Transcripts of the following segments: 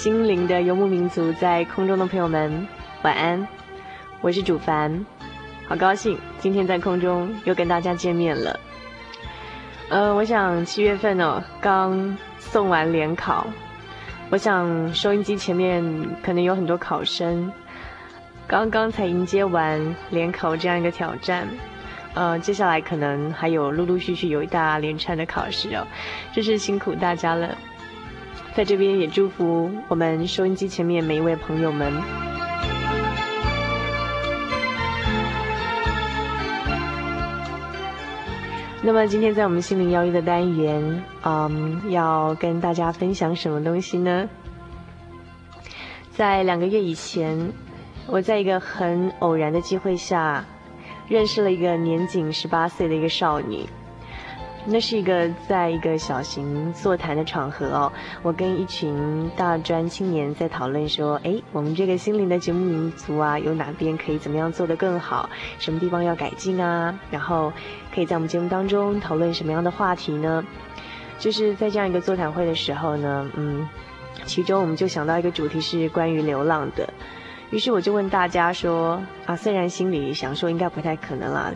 心灵的游牧民族在空中的朋友们，晚安！我是主凡，好高兴今天在空中又跟大家见面了。呃，我想七月份哦，刚送完联考，我想收音机前面可能有很多考生，刚刚才迎接完联考这样一个挑战，呃，接下来可能还有陆陆续续有一大连串的考试哦，真是辛苦大家了。在这边也祝福我们收音机前面每一位朋友们。那么今天在我们心灵邀约的单元，嗯，要跟大家分享什么东西呢？在两个月以前，我在一个很偶然的机会下，认识了一个年仅十八岁的一个少女。那是一个在一个小型座谈的场合哦，我跟一群大专青年在讨论说，哎，我们这个心灵的节目民族啊，有哪边可以怎么样做得更好，什么地方要改进啊？然后可以在我们节目当中讨论什么样的话题呢？就是在这样一个座谈会的时候呢，嗯，其中我们就想到一个主题是关于流浪的，于是我就问大家说，啊，虽然心里想说应该不太可能啦。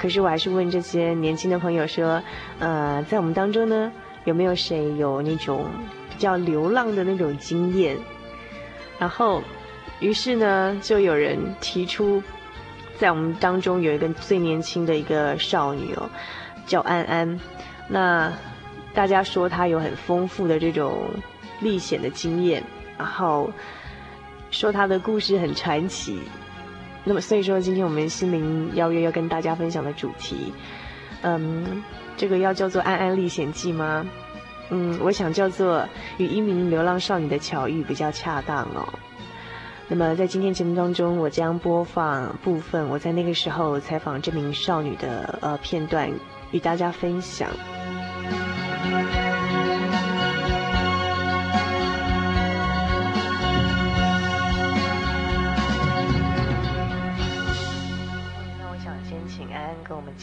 可是我还是问这些年轻的朋友说，呃，在我们当中呢，有没有谁有那种比较流浪的那种经验？然后，于是呢，就有人提出，在我们当中有一个最年轻的一个少女哦，叫安安。那大家说她有很丰富的这种历险的经验，然后说她的故事很传奇。那么，所以说，今天我们心灵邀约要跟大家分享的主题，嗯，这个要叫做《安安历险记》吗？嗯，我想叫做与一名流浪少女的巧遇比较恰当哦。那么，在今天节目当中，我将播放部分我在那个时候采访这名少女的呃片段，与大家分享。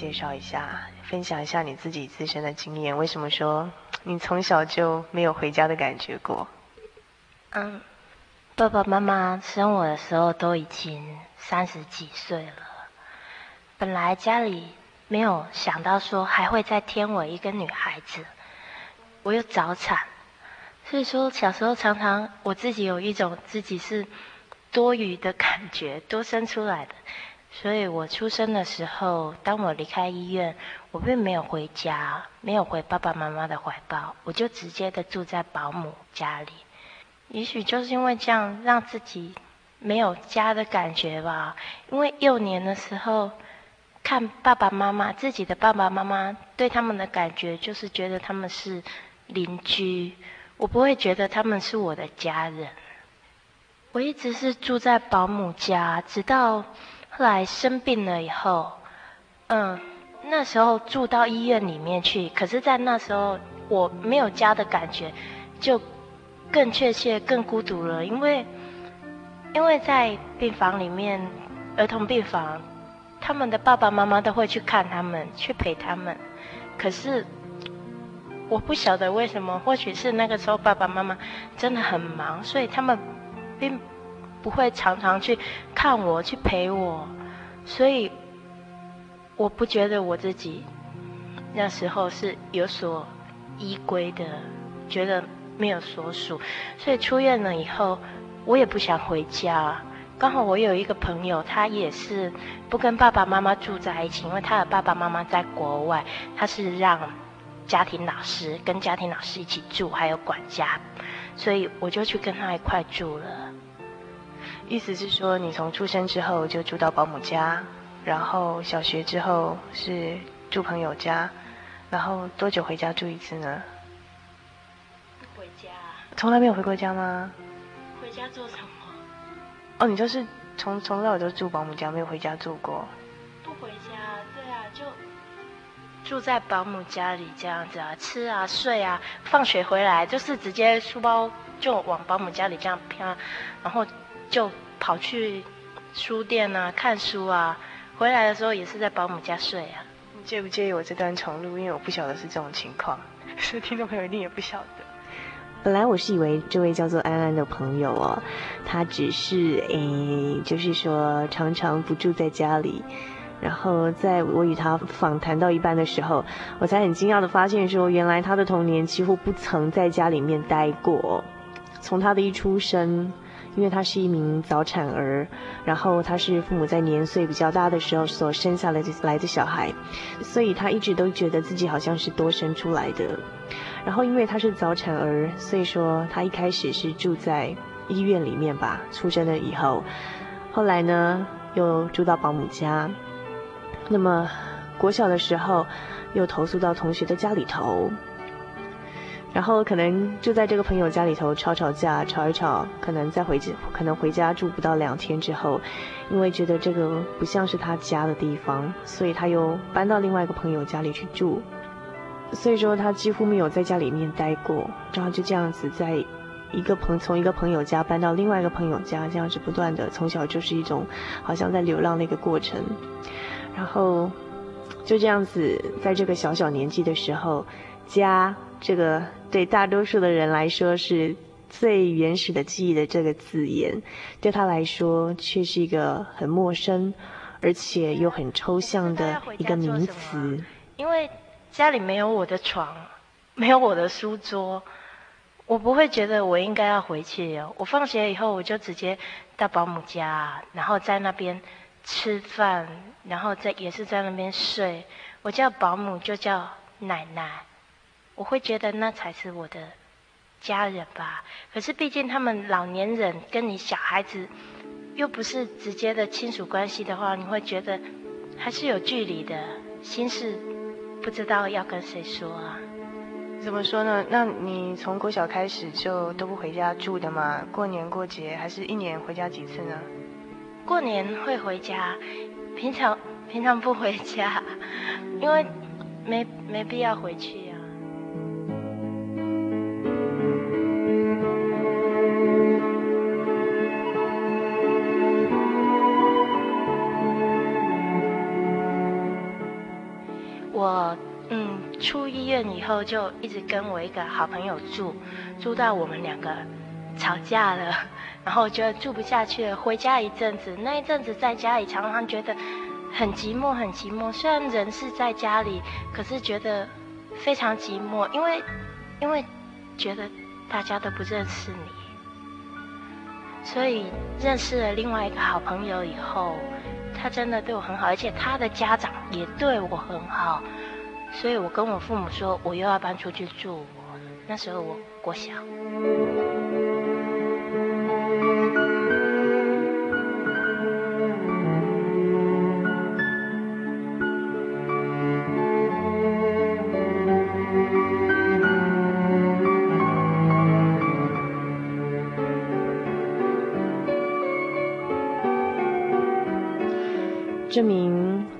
介绍一下，分享一下你自己自身的经验。为什么说 你从小就没有回家的感觉过？嗯，爸爸妈妈生我的时候都已经三十几岁了。本来家里没有想到说还会再添我一个女孩子，我又早产，所以说小时候常常我自己有一种自己是多余的感觉，多生出来的。所以我出生的时候，当我离开医院，我并没有回家，没有回爸爸妈妈的怀抱，我就直接的住在保姆家里。也许就是因为这样，让自己没有家的感觉吧。因为幼年的时候，看爸爸妈妈，自己的爸爸妈妈对他们的感觉，就是觉得他们是邻居，我不会觉得他们是我的家人。我一直是住在保姆家，直到。后来生病了以后，嗯，那时候住到医院里面去。可是，在那时候我没有家的感觉，就更确切、更孤独了，因为因为在病房里面，儿童病房，他们的爸爸妈妈都会去看他们，去陪他们。可是我不晓得为什么，或许是那个时候爸爸妈妈真的很忙，所以他们并不会常常去看我，去陪我。所以我不觉得我自己那时候是有所依归的，觉得。没有所属，所以出院了以后，我也不想回家。刚好我有一个朋友，他也是不跟爸爸妈妈住在一起，因为他的爸爸妈妈在国外，他是让家庭老师跟家庭老师一起住，还有管家，所以我就去跟他一块住了。意思是说，你从出生之后就住到保姆家，然后小学之后是住朋友家，然后多久回家住一次呢？回家从来没有回过家吗？回家做什么？哦，你就是从从小就住保姆家，没有回家住过。不回家，对啊，就住在保姆家里这样子啊，吃啊，睡啊，放学回来就是直接书包就往保姆家里这样飘，然后就跑去书店啊看书啊，回来的时候也是在保姆家睡啊。你介不介意我这段重录？因为我不晓得是这种情况，所以听众朋友一定也不晓得。本来我是以为这位叫做安安的朋友哦，他只是诶，就是说常常不住在家里。然后在我与他访谈到一半的时候，我才很惊讶的发现说，原来他的童年几乎不曾在家里面待过。从他的一出生，因为他是一名早产儿，然后他是父母在年岁比较大的时候所生下来的来的小孩，所以他一直都觉得自己好像是多生出来的。然后，因为他是早产儿，所以说他一开始是住在医院里面吧。出生了以后，后来呢又住到保姆家。那么国小的时候又投宿到同学的家里头。然后可能就在这个朋友家里头吵吵架，吵一吵，可能再回家，可能回家住不到两天之后，因为觉得这个不像是他家的地方，所以他又搬到另外一个朋友家里去住。所以说他几乎没有在家里面待过，然后就这样子在一个朋从一个朋友家搬到另外一个朋友家，这样子不断的从小就是一种好像在流浪的一个过程，然后就这样子在这个小小年纪的时候，家这个对大多数的人来说是最原始的记忆的这个字眼，对他来说却是一个很陌生而且又很抽象的一个名词，因为。家里没有我的床，没有我的书桌，我不会觉得我应该要回去哦。我放学以后，我就直接到保姆家，然后在那边吃饭，然后在也是在那边睡。我叫保姆就叫奶奶，我会觉得那才是我的家人吧。可是毕竟他们老年人跟你小孩子又不是直接的亲属关系的话，你会觉得还是有距离的，心事。不知道要跟谁说啊？怎么说呢？那你从国小开始就都不回家住的吗？过年过节还是一年回家几次呢？过年会回家，平常平常不回家，因为没没必要回去。后就一直跟我一个好朋友住，住到我们两个吵架了，然后觉得住不下去了，回家一阵子。那一阵子在家里常常觉得很寂寞，很寂寞。虽然人是在家里，可是觉得非常寂寞，因为因为觉得大家都不认识你。所以认识了另外一个好朋友以后，他真的对我很好，而且他的家长也对我很好。所以我跟我父母说，我又要搬出去住。那时候我过小。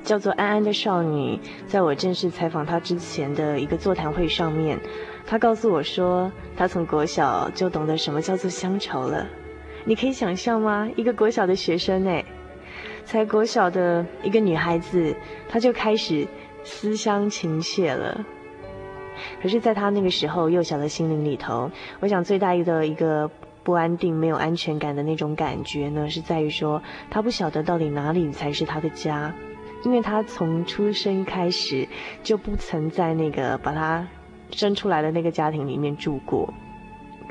叫做安安的少女，在我正式采访她之前的一个座谈会上面，她告诉我说，她从国小就懂得什么叫做乡愁了。你可以想象吗？一个国小的学生诶，才国小的一个女孩子，她就开始思乡情切了。可是，在她那个时候幼小的心灵里头，我想最大的一个不安定、没有安全感的那种感觉呢，是在于说，她不晓得到底哪里才是她的家，因为他从出生开始就不曾在那个把他生出来的那个家庭里面住过。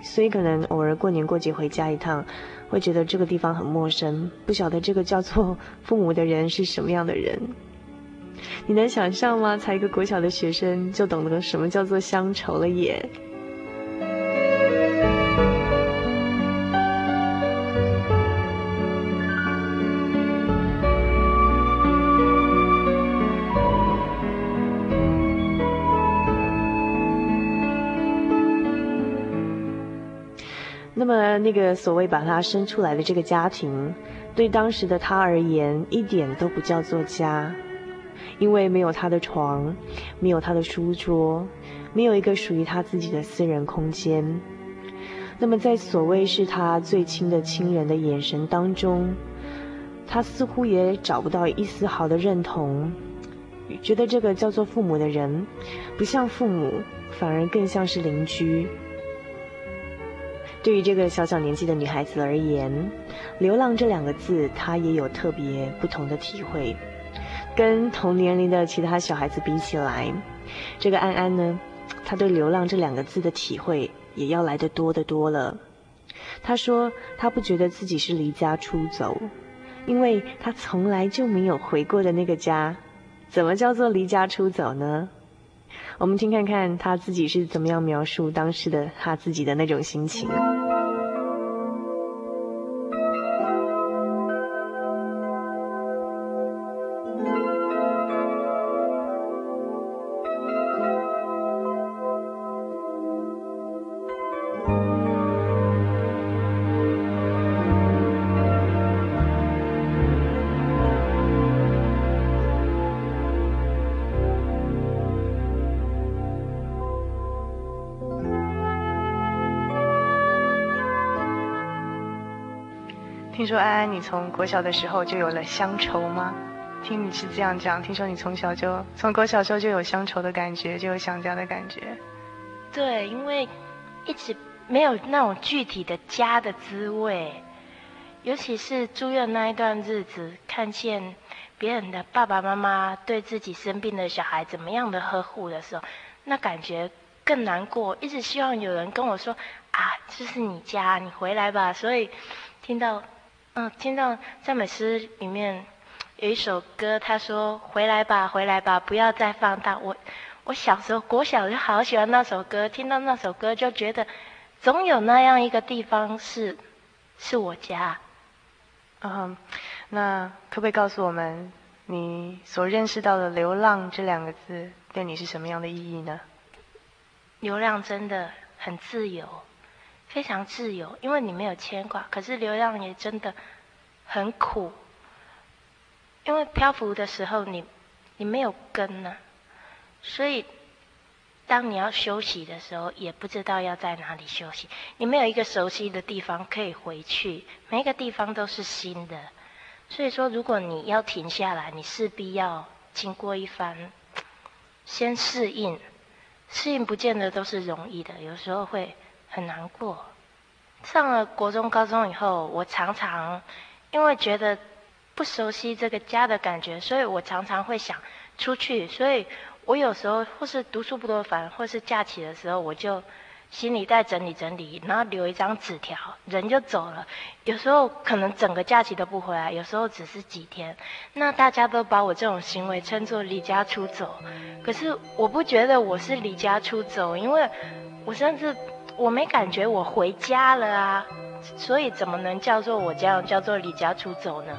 所以可能偶尔过年过节回家一趟，会觉得这个地方很陌生，不晓得这个叫做父母的人是什么样的人。你能想象吗？才一个国小的学生就懂得什么叫做乡愁了耶。那，个所谓把他生出来的这个家庭，对当时的他而言，一点都不叫做家，因为没有他的床，没有他的书桌，没有一个属于他自己的私人空间。那么，在所谓是他最亲的亲人的眼神当中，他似乎也找不到一丝毫的认同，觉得这个叫做父母的人，不像父母，反而更像是邻居。对于这个小小年纪的女孩子而言，“流浪”这两个字，她也有特别不同的体会。跟同年龄的其他小孩子比起来，这个安安呢，她对“流浪”这两个字的体会也要来得多得多了。她说，她不觉得自己是离家出走，因为她从来就没有回过的那个家。怎么叫做离家出走呢？我们听看看他自己是怎么样描述当时的他自己的那种心情。听说安安，你从国小的时候就有了乡愁吗？听你是这样讲，听说你从小就从国小时候就有乡愁的感觉，就有想家的感觉。对，因为一直没有那种具体的家的滋味，尤其是住院那一段日子，看见别人的爸爸妈妈对自己生病的小孩怎么样的呵护的时候，那感觉更难过。一直希望有人跟我说：“啊，这是你家，你回来吧。”所以听到。嗯，听到赞美诗里面有一首歌，他说：“回来吧，回来吧，不要再放荡。”我我小时候国小就好喜欢那首歌，听到那首歌就觉得，总有那样一个地方是是我家。嗯，那可不可以告诉我们，你所认识到的“流浪”这两个字对你是什么样的意义呢？流浪真的很自由。非常自由，因为你没有牵挂。可是流浪也真的很苦，因为漂浮的时候你你没有根呢、啊，所以当你要休息的时候，也不知道要在哪里休息。你没有一个熟悉的地方可以回去，每一个地方都是新的。所以说，如果你要停下来，你势必要经过一番先适应，适应不见得都是容易的，有时候会。很难过。上了国中、高中以后，我常常因为觉得不熟悉这个家的感觉，所以我常常会想出去。所以我有时候或是读书不多烦，或是假期的时候，我就行李袋整理整理，然后留一张纸条，人就走了。有时候可能整个假期都不回来，有时候只是几天。那大家都把我这种行为称作离家出走，可是我不觉得我是离家出走，因为我甚至。我没感觉我回家了啊，所以怎么能叫做我这样叫做离家出走呢？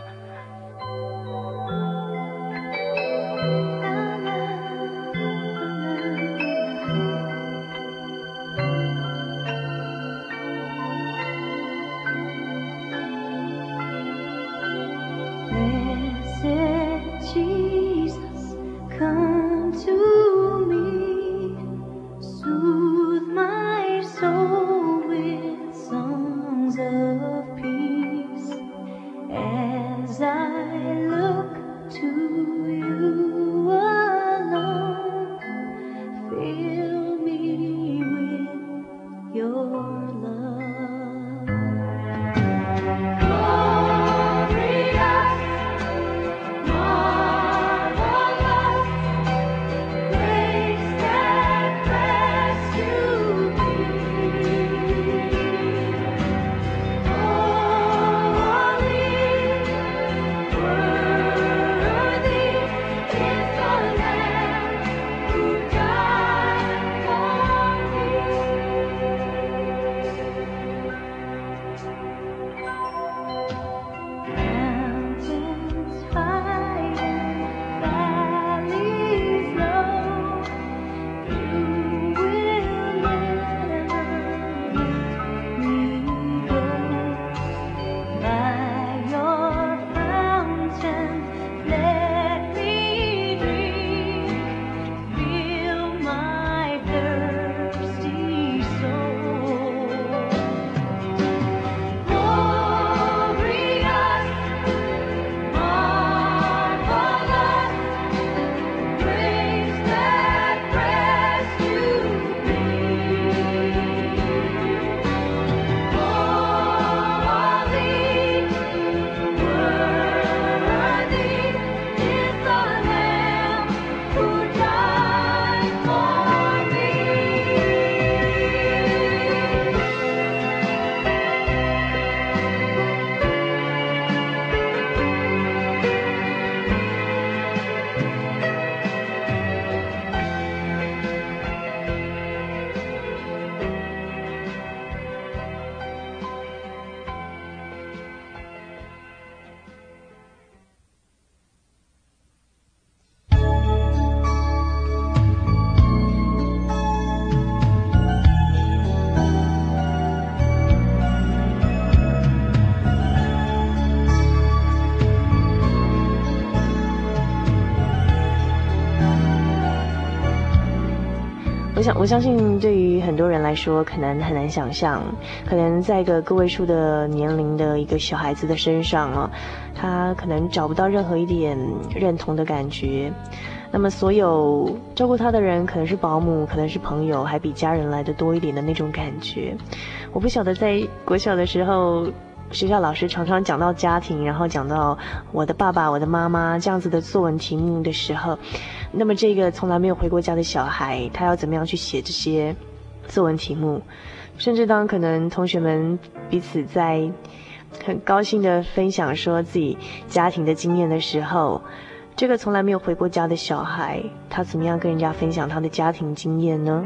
我相信，对于很多人来说，可能很难想象，可能在一个个位数的年龄的一个小孩子的身上啊，他可能找不到任何一点认同的感觉。那么，所有照顾他的人，可能是保姆，可能是朋友，还比家人来的多一点的那种感觉。我不晓得，在国小的时候，学校老师常常讲到家庭，然后讲到我的爸爸、我的妈妈这样子的作文题目的时候。那么，这个从来没有回过家的小孩，他要怎么样去写这些作文题目？甚至当可能同学们彼此在很高兴地分享说自己家庭的经验的时候，这个从来没有回过家的小孩，他怎么样跟人家分享他的家庭经验呢？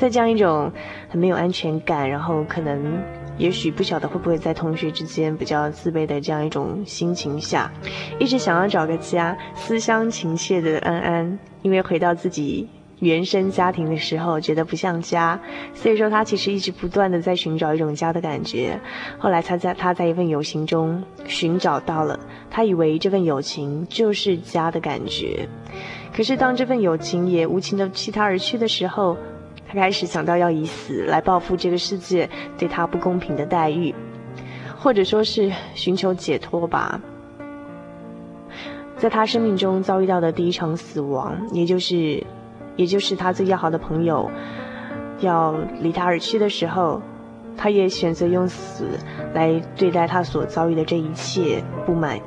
在这样一种很没有安全感，然后可能。也许不晓得会不会在同学之间比较自卑的这样一种心情下，一直想要找个家，思乡情切的安安，因为回到自己原生家庭的时候觉得不像家，所以说他其实一直不断的在寻找一种家的感觉。后来他在他在一份友情中寻找到了，他以为这份友情就是家的感觉，可是当这份友情也无情的弃他而去的时候。他开始想到要以死来报复这个世界对他不公平的待遇，或者说是寻求解脱吧。在他生命中遭遇到的第一场死亡，也就是，也就是他最要好的朋友要离他而去的时候，他也选择用死来对待他所遭遇的这一切不满。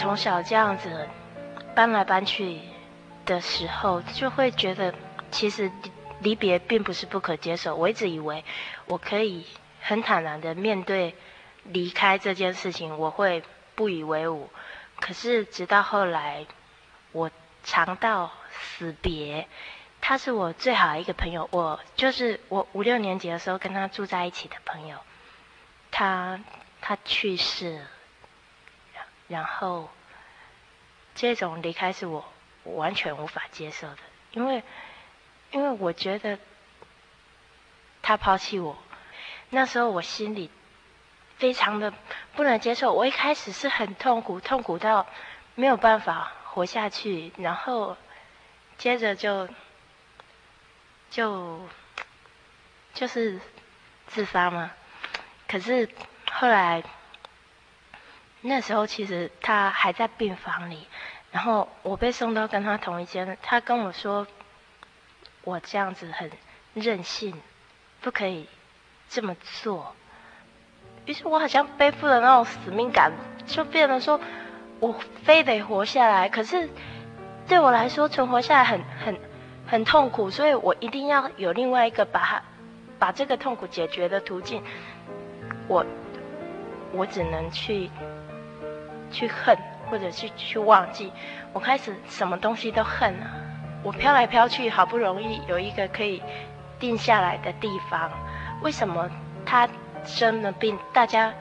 从小这样子搬来搬去的时候，就会觉得其实离别并不是不可接受。我一直以为我可以很坦然的面对离开这件事情，我会不以为伍。可是直到后来，我尝到死别，他是我最好的一个朋友，我就是我五六年级的时候跟他住在一起的朋友，他他去世了。然后，这种离开是我我完全无法接受的，因为，因为我觉得他抛弃我，那时候我心里非常的不能接受。我一开始是很痛苦，痛苦到没有办法活下去，然后接着就就就是自杀嘛。可是后来那时候其实他还在病房里，然后我被送到跟他同一间，他跟我说我这样子很任性，不可以这么做。于是我好像背负了那种使命感，就变得说。我非得活下来，可是对我来说存活下来很很很痛苦，所以我一定要有另外一个把它把这个痛苦解决的途径。我我只能去去恨，或者去去忘记。我开始什么东西都恨了。我飘来飘去，好不容易有一个可以定下来的地方，为什么他生了病，大家？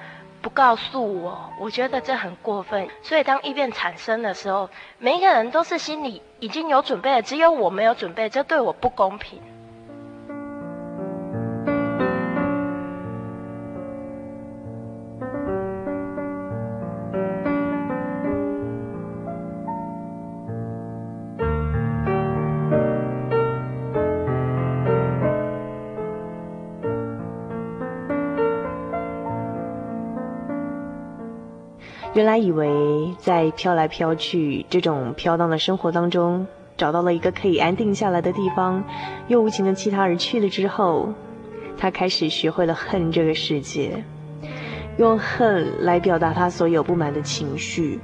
不告诉我，我觉得这很过分。所以当异变产生的时候，每一个人都是心里已经有准备了，只有我没有准备，这对我不公平。原来以为在飘来飘去这种飘荡的生活当中，找到了一个可以安定下来的地方，又无情的弃他而去了之后，他开始学会了恨这个世界，用恨来表达他所有不满的情绪。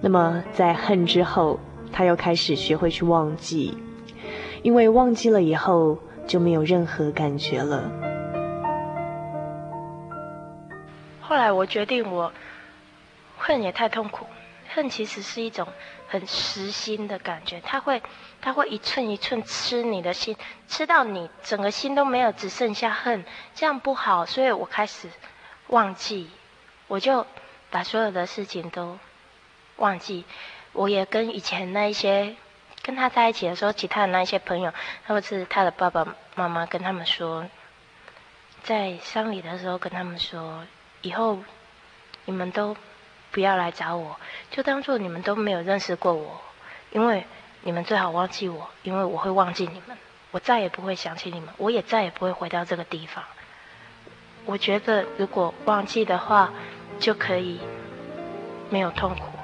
那么在恨之后，他又开始学会去忘记，因为忘记了以后就没有任何感觉了。后来我决定我。恨也太痛苦，恨其实是一种很实心的感觉，它会，它会一寸一寸吃你的心，吃到你整个心都没有，只剩下恨，这样不好。所以我开始忘记，我就把所有的事情都忘记。我也跟以前那一些跟他在一起的时候，其他的那一些朋友，或者是他的爸爸妈妈，跟他们说，在丧礼的时候跟他们说，以后你们都。不要来找我，就当做你们都没有认识过我，因为你们最好忘记我，因为我会忘记你们，我再也不会想起你们，我也再也不会回到这个地方。我觉得如果忘记的话，就可以没有痛苦。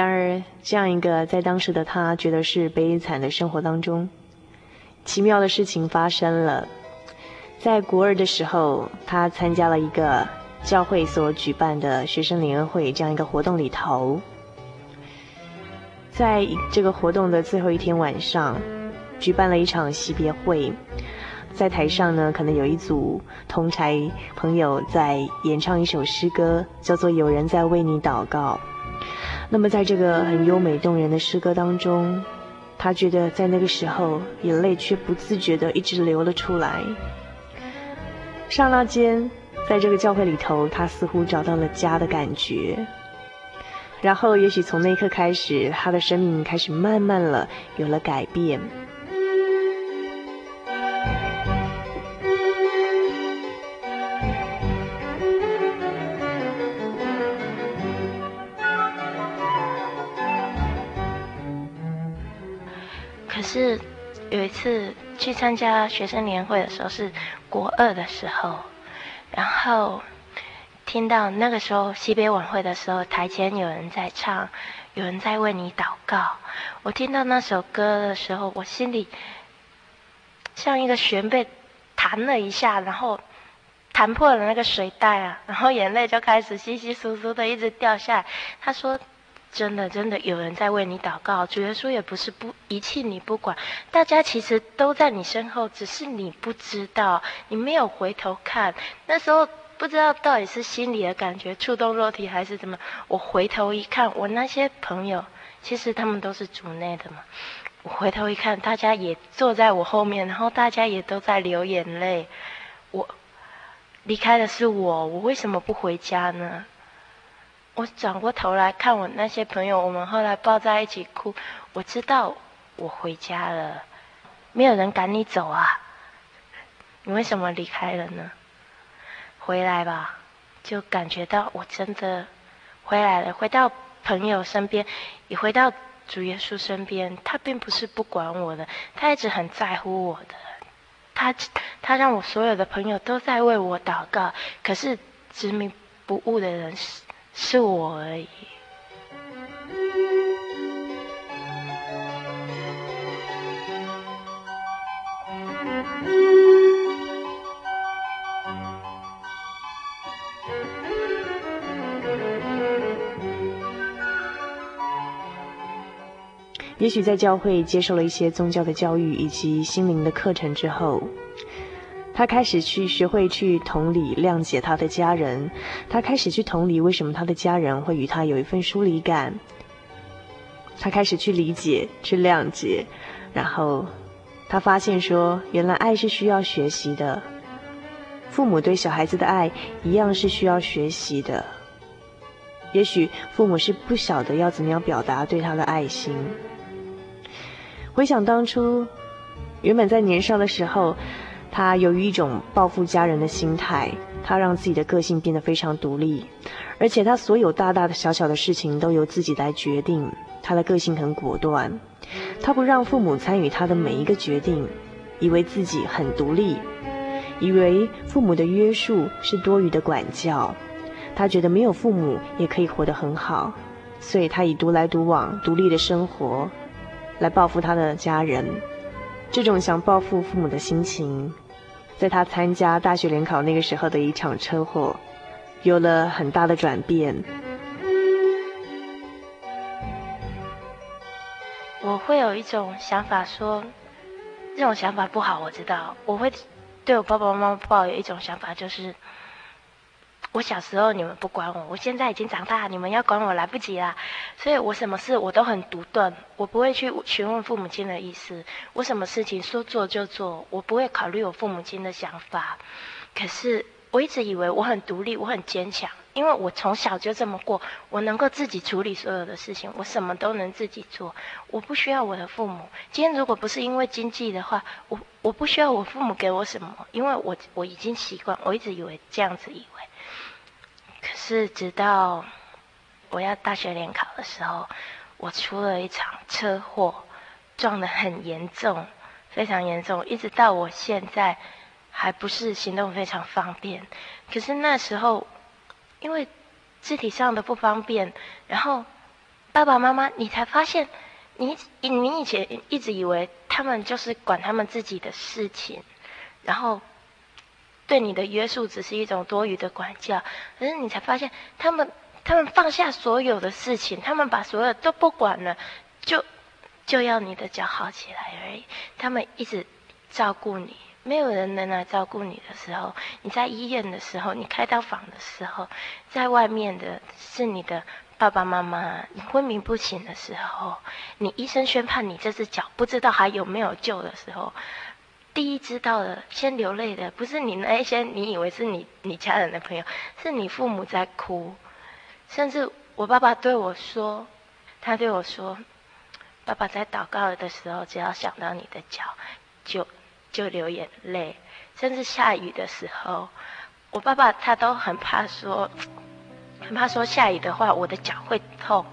然而，这样一个在当时的他觉得是悲惨的生活当中，奇妙的事情发生了。在国二的时候，他参加了一个教会所举办的学生联谊会这样一个活动里头，在这个活动的最后一天晚上，举办了一场惜别会，在台上呢，可能有一组同台朋友在演唱一首诗歌，叫做《有人在为你祷告》。那么，在这个很优美动人的诗歌当中，他觉得在那个时候，眼泪却不自觉地一直流了出来。刹那间，在这个教会里头，他似乎找到了家的感觉。然后，也许从那一刻开始，他的生命开始慢慢了有了改变。参加学生年会的时候，是国二的时候，然后听到那个时候西北晚会的时候，台前有人在唱，有人在为你祷告。我听到那首歌的时候，我心里像一个弦被弹了一下，然后弹破了那个水袋啊，然后眼泪就开始稀稀疏疏的一直掉下来。他说。真的，真的有人在为你祷告。主耶稣也不是不遗弃你不管，大家其实都在你身后，只是你不知道，你没有回头看。那时候不知道到底是心里的感觉触动肉体还是怎么。我回头一看，我那些朋友其实他们都是主内的嘛。我回头一看，大家也坐在我后面，然后大家也都在流眼泪。我离开的是我，我为什么不回家呢？我转过头来看我那些朋友，我们后来抱在一起哭。我知道我回家了，没有人赶你走啊。你为什么离开了呢？回来吧，就感觉到我真的回来了，回到朋友身边，也回到主耶稣身边。他并不是不管我的，他一直很在乎我的。他他让我所有的朋友都在为我祷告，可是执迷不悟的人是是我而已。也许在教会接受了一些宗教的教育以及心灵的课程之后，他开始去学会去同理、谅解他的家人。他开始去同理为什么他的家人会与他有一份疏离感。他开始去理解、去谅解，然后他发现说，原来爱是需要学习的。父母对小孩子的爱一样是需要学习的。也许父母是不晓得要怎么样表达对他的爱心。回想当初，原本在年少的时候，他由于一种报复家人的心态，他让自己的个性变得非常独立，而且他所有大大的小小的事情都由自己来决定。他的个性很果断，他不让父母参与他的每一个决定，以为自己很独立，以为父母的约束是多余的管教。他觉得没有父母也可以活得很好，所以他以独来独往、独立的生活。来报复他的家人，这种想报复父母的心情，在他参加大学联考那个时候的一场车祸，有了很大的转变。我会有一种想法说，这种想法不好，我知道。我会对我爸爸妈妈抱有一种想法，就是。我小时候你们不管我，我现在已经长大，你们要管我来不及啦。所以我什么事我都很独断，我不会去询问父母亲的意思。我什么事情说做就做，我不会考虑我父母亲的想法。可是我一直以为我很独立，我很坚强，因为我从小就这么过，我能够自己处理所有的事情，我什么都能自己做，我不需要我的父母。今天如果不是因为经济的话，我我不需要我父母给我什么，因为我我已经习惯，我一直以为这样子以为。可是，直到我要大学联考的时候，我出了一场车祸，撞得很严重，非常严重。一直到我现在，还不是行动非常方便。可是那时候，因为肢体上的不方便，然后爸爸妈妈，你才发现，你你以前一直以为他们就是管他们自己的事情，然后。对你的约束只是一种多余的管教，可是你才发现，他们他们放下所有的事情，他们把所有都不管了，就就要你的脚好起来而已。他们一直照顾你，没有人能来照顾你的时候，你在医院的时候，你开刀房的时候，在外面的是你的爸爸妈妈，你昏迷不醒的时候，你医生宣判你这只脚不知道还有没有救的时候。第一知道的，先流泪的，不是你那一些你以为是你你家人的朋友，是你父母在哭。甚至我爸爸对我说，他对我说，爸爸在祷告的时候，只要想到你的脚，就就流眼泪。甚至下雨的时候，我爸爸他都很怕说，很怕说下雨的话，我的脚会痛。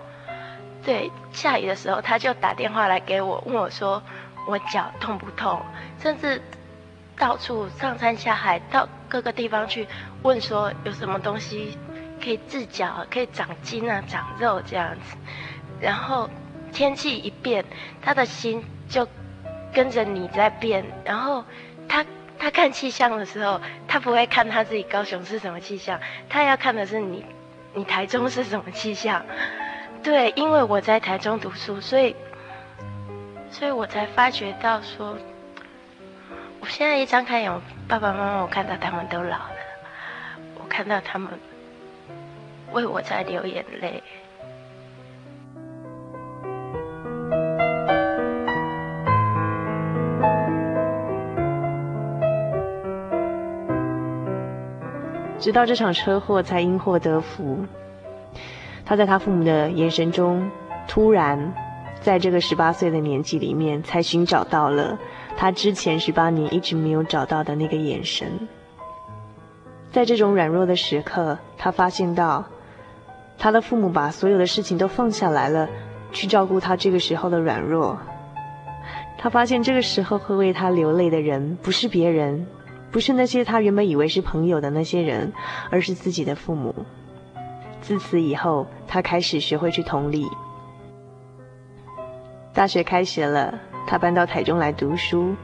对，下雨的时候，他就打电话来给我，问我说。我脚痛不痛？甚至到处上山下海，到各个地方去问说有什么东西可以治脚、可以长筋啊、长肉这样子。然后天气一变，他的心就跟着你在变。然后他他看气象的时候，他不会看他自己高雄是什么气象，他要看的是你你台中是什么气象。对，因为我在台中读书，所以。所以我才发觉到说，我现在一张开眼，我爸爸妈妈，我看到他们都老了，我看到他们为我在流眼泪。直到这场车祸才因祸得福。他在他父母的眼神中，突然在这个十八岁的年纪里面，才寻找到了他之前十八年一直没有找到的那个眼神。在这种软弱的时刻，他发现到他的父母把所有的事情都放下来了，去照顾他这个时候的软弱。他发现这个时候会为他流泪的人，不是别人。不是那些他原本以为是朋友的那些人，而是自己的父母。自此以后，他开始学会去同理。大学开学了，他搬到台中来读书。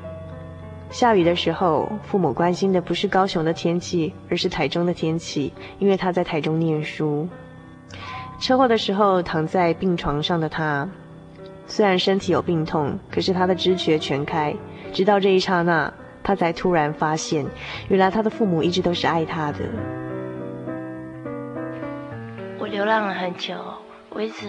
下雨的时候，父母关心的不是高雄的天气，而是台中的天气，因为他在台中念书。车祸的时候，躺在病床上的他，虽然身体有病痛，可是他的知觉全开。直到这一刹那。他才突然发现，原来他的父母一直都是爱他的。我流浪了很久，我一直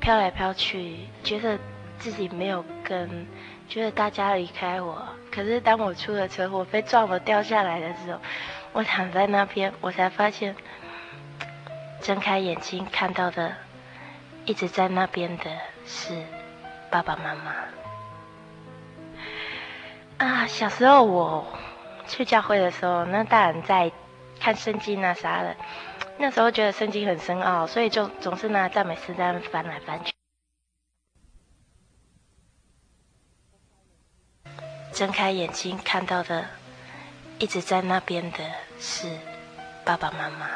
飘来飘去，觉得自己没有跟，觉得大家离开我。可是当我出了车祸，被撞了掉下来的时候，我躺在那边，我才发现，睁开眼睛看到的，一直在那边的是爸爸妈妈。啊，小时候我去教会的时候，那大人在看圣经啊啥的，那时候觉得圣经很深奥，所以就总是拿赞美诗在那翻来翻去。睁开眼睛看到的，一直在那边的是爸爸妈妈。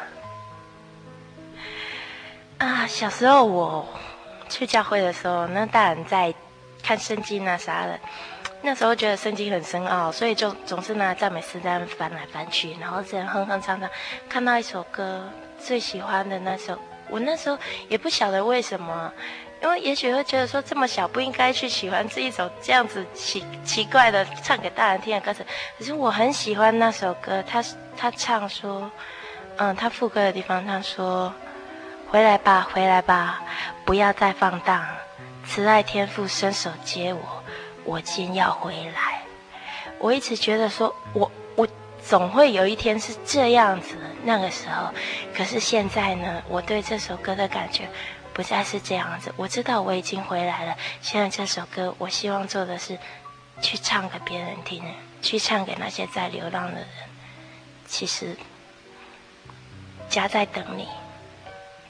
啊，小时候我去教会的时候，那大人在看圣经啊啥的。那时候觉得圣经很深奥，所以就总是拿赞美诗在那翻来翻去，然后这样哼哼唱唱。看到一首歌，最喜欢的那首，我那时候也不晓得为什么，因为也许会觉得说这么小不应该去喜欢这一首这样子奇奇怪的唱给大人听的歌词。可是我很喜欢那首歌，他他唱说，嗯，他副歌的地方他说，回来吧，回来吧，不要再放荡，慈爱天父伸手接我。我今要回来，我一直觉得说，我我总会有一天是这样子。那个时候，可是现在呢，我对这首歌的感觉不再是这样子。我知道我已经回来了。现在这首歌，我希望做的是去唱给别人听，去唱给那些在流浪的人。其实家在等你，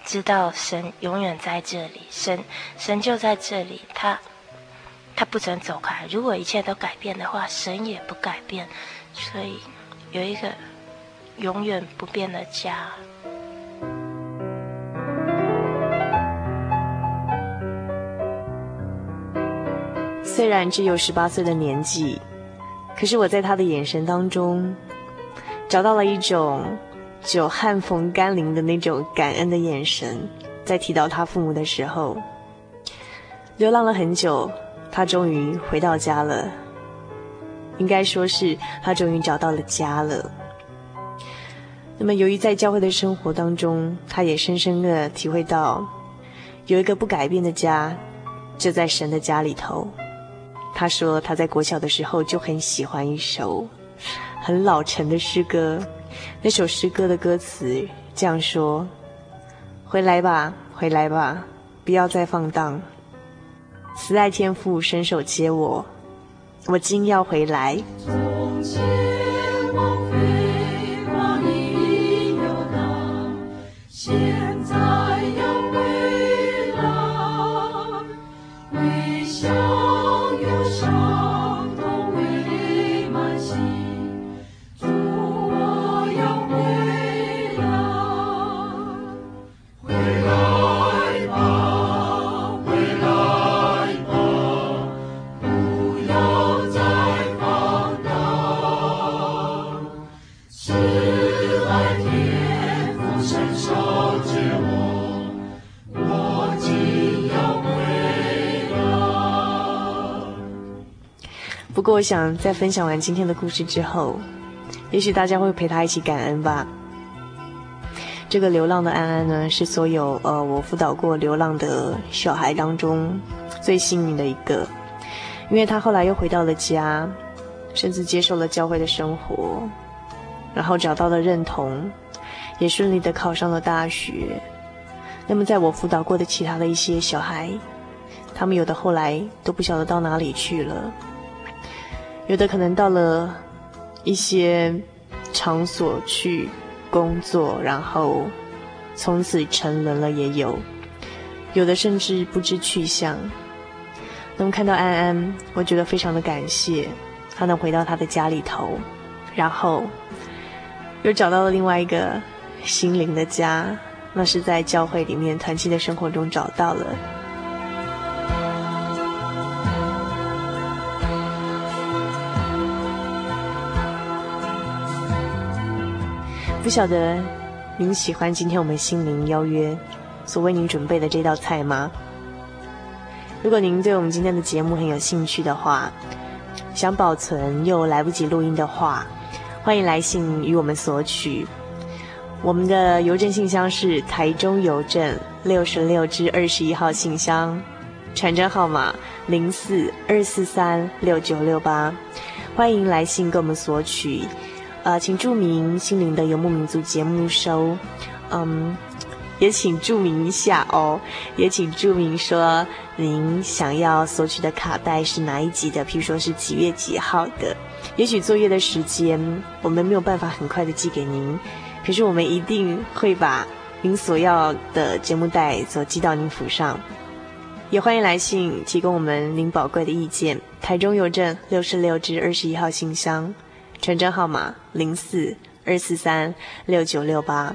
知道神永远在这里，神神就在这里，他。他不准走开。如果一切都改变的话，神也不改变。所以，有一个永远不变的家。虽然只有十八岁的年纪，可是我在他的眼神当中，找到了一种久旱逢甘霖的那种感恩的眼神。在提到他父母的时候，流浪了很久。他终于回到家了，应该说是他终于找到了家了。那么，由于在教会的生活当中，他也深深的体会到，有一个不改变的家，就在神的家里头。他说他在国小的时候就很喜欢一首很老成的诗歌，那首诗歌的歌词这样说：“回来吧，回来吧，不要再放荡。”慈爱天父伸手接我，我今要回来。过，我想在分享完今天的故事之后，也许大家会陪他一起感恩吧。这个流浪的安安呢，是所有呃我辅导过流浪的小孩当中最幸运的一个，因为他后来又回到了家，甚至接受了教会的生活，然后找到了认同，也顺利的考上了大学。那么，在我辅导过的其他的一些小孩，他们有的后来都不晓得到哪里去了，有的可能到了一些场所去工作，然后从此沉沦了，也有，有的甚至不知去向。那么看到安安，我觉得非常的感谢，他能回到他的家里头，然后又找到了另外一个心灵的家，那是在教会里面团契的生活中找到了。不晓得您喜欢今天我们心灵邀约所为您准备的这道菜吗？如果您对我们今天的节目很有兴趣的话，想保存又来不及录音的话，欢迎来信与我们索取。我们的邮政信箱是台中邮政六十六至二十一号信箱，传真号码零四二四三六九六八。欢迎来信跟我们索取。呃，请注明“心灵的游牧民族”节目收，嗯，也请注明一下哦，也请注明说您想要索取的卡带是哪一集的，譬如说是几月几号的。也许作业的时间我们没有办法很快的寄给您，可是我们一定会把您所要的节目带所寄到您府上。也欢迎来信提供我们您宝贵的意见，台中邮政六十六至二十一号信箱。传真号码零四二四三六九六八。